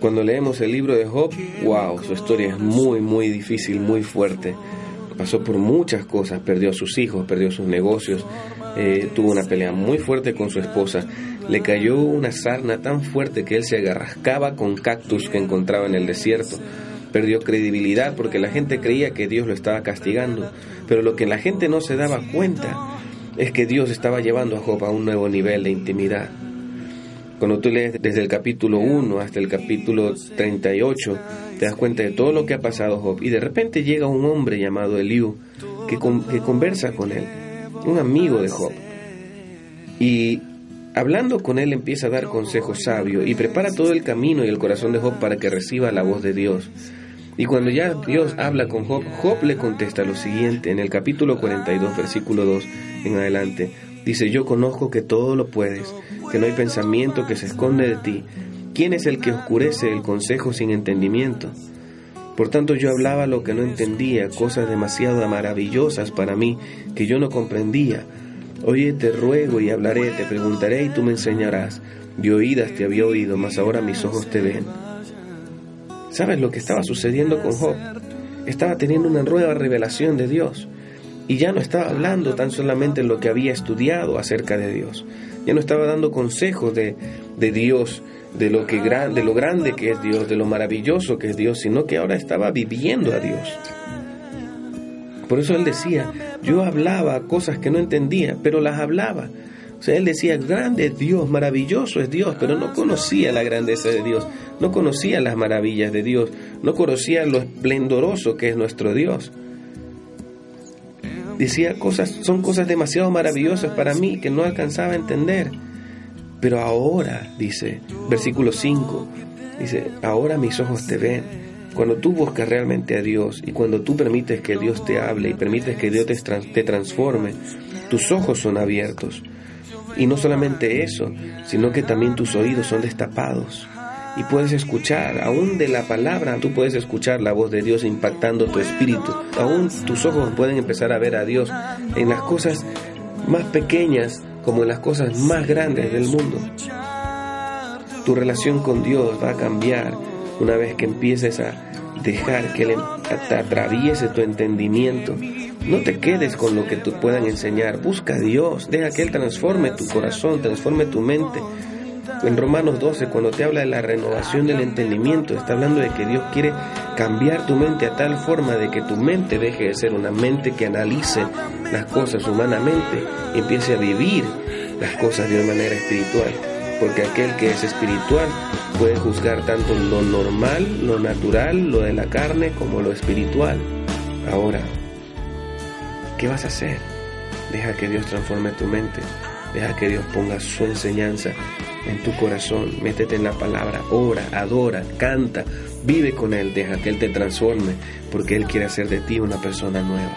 Cuando leemos el libro de Job, wow, su historia es muy, muy difícil, muy fuerte. Pasó por muchas cosas, perdió a sus hijos, perdió sus negocios, eh, tuvo una pelea muy fuerte con su esposa, le cayó una sarna tan fuerte que él se agarrascaba con cactus que encontraba en el desierto. Perdió credibilidad porque la gente creía que Dios lo estaba castigando, pero lo que la gente no se daba cuenta es que Dios estaba llevando a Job a un nuevo nivel de intimidad. Cuando tú lees desde el capítulo 1 hasta el capítulo 38, te das cuenta de todo lo que ha pasado Job. Y de repente llega un hombre llamado Eliú que, que conversa con él, un amigo de Job. Y hablando con él empieza a dar consejos sabios y prepara todo el camino y el corazón de Job para que reciba la voz de Dios. Y cuando ya Dios habla con Job, Job le contesta lo siguiente en el capítulo 42, versículo 2 en adelante. Dice, yo conozco que todo lo puedes, que no hay pensamiento que se esconde de ti. ¿Quién es el que oscurece el consejo sin entendimiento? Por tanto yo hablaba lo que no entendía, cosas demasiado maravillosas para mí que yo no comprendía. Oye, te ruego y hablaré, te preguntaré y tú me enseñarás. De oídas te había oído, mas ahora mis ojos te ven. ¿Sabes lo que estaba sucediendo con Job? Estaba teniendo una nueva revelación de Dios y ya no estaba hablando tan solamente en lo que había estudiado acerca de Dios. Ya no estaba dando consejos de, de Dios, de lo, que, de lo grande que es Dios, de lo maravilloso que es Dios, sino que ahora estaba viviendo a Dios. Por eso él decía, yo hablaba cosas que no entendía, pero las hablaba. O sea, él decía, grande es Dios, maravilloso es Dios, pero no conocía la grandeza de Dios, no conocía las maravillas de Dios, no conocía lo esplendoroso que es nuestro Dios decía cosas, son cosas demasiado maravillosas para mí que no alcanzaba a entender. Pero ahora, dice, versículo 5, dice, ahora mis ojos te ven. Cuando tú buscas realmente a Dios y cuando tú permites que Dios te hable y permites que Dios te, te transforme, tus ojos son abiertos. Y no solamente eso, sino que también tus oídos son destapados y puedes escuchar, aún de la palabra, tú puedes escuchar la voz de Dios impactando tu espíritu. Aún tus ojos pueden empezar a ver a Dios en las cosas más pequeñas como en las cosas más grandes del mundo. Tu relación con Dios va a cambiar una vez que empieces a dejar que Él atraviese tu entendimiento. No te quedes con lo que te puedan enseñar. Busca a Dios. Deja que Él transforme tu corazón, transforme tu mente. En Romanos 12, cuando te habla de la renovación del entendimiento, está hablando de que Dios quiere cambiar tu mente a tal forma de que tu mente deje de ser una mente que analice las cosas humanamente y empiece a vivir las cosas de una manera espiritual. Porque aquel que es espiritual puede juzgar tanto lo normal, lo natural, lo de la carne, como lo espiritual. Ahora, ¿qué vas a hacer? Deja que Dios transforme tu mente. Deja que Dios ponga su enseñanza en tu corazón, métete en la palabra, ora, adora, canta, vive con Él, deja que Él te transforme, porque Él quiere hacer de ti una persona nueva.